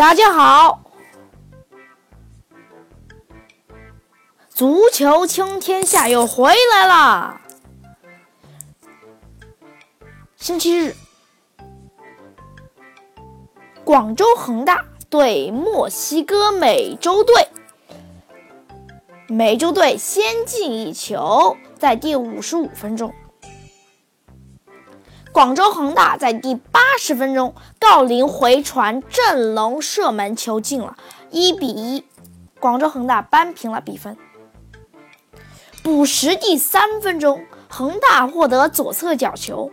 大家好，足球倾天下又回来啦！星期日，广州恒大对墨西哥美洲队，美洲队先进一球，在第五十五分钟。广州恒大在第八十分钟，郜林回传，郑龙射门，球进了，一比一，广州恒大扳平了比分。补时第三分钟，恒大获得左侧角球，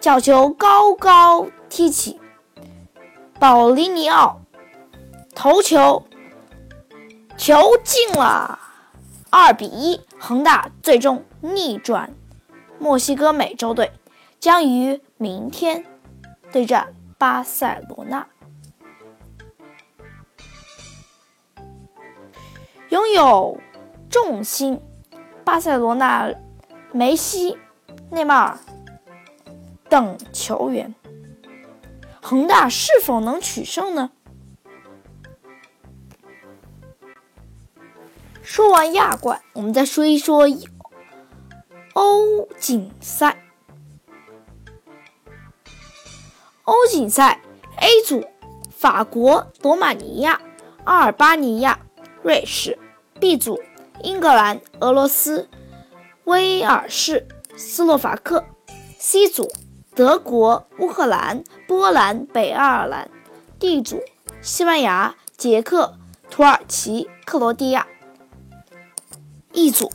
角球高高踢起，保利尼奥头球，球进了，二比一，恒大最终逆转墨西哥美洲队。将于明天对战巴塞罗那。拥有重心，巴塞罗那梅西、内马尔等球员，恒大是否能取胜呢？说完亚冠，我们再说一说欧锦赛。欧锦赛 A 组，法国、罗马尼亚、阿尔巴尼亚、瑞士；B 组，英格兰、俄罗斯、威尔士、斯洛伐克；C 组，德国、乌克兰、波兰、北爱尔兰；D 组，西班牙、捷克、土耳其、克罗地亚；E 组，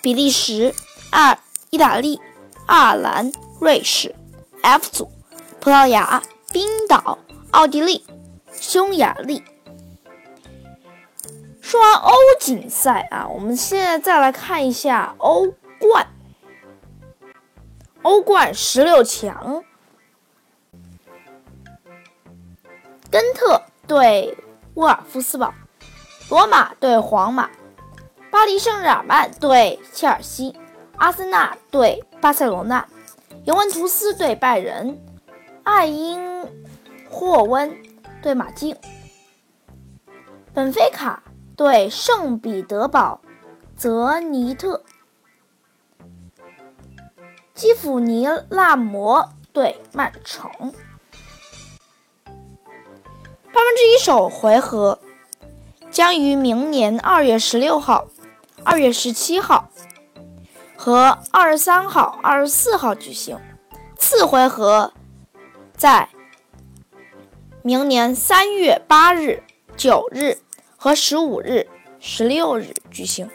比利时、二意大利、爱尔兰、瑞士；F 组。葡萄牙、冰岛、奥地利、匈牙利。说完欧锦赛啊，我们现在再来看一下欧冠。欧冠十六强，根特对沃尔夫斯堡，罗马对皇马，巴黎圣日耳曼对切尔西，阿森纳对巴塞罗那，尤文图斯对拜仁。爱因霍温对马竞，本菲卡对圣彼得堡泽尼特，基辅尼纳摩对曼城。八分之一首回合将于明年二月十六号、二月十七号和二十三号、二十四号举行，次回合。在明年三月八日、九日和十五日、十六日举行。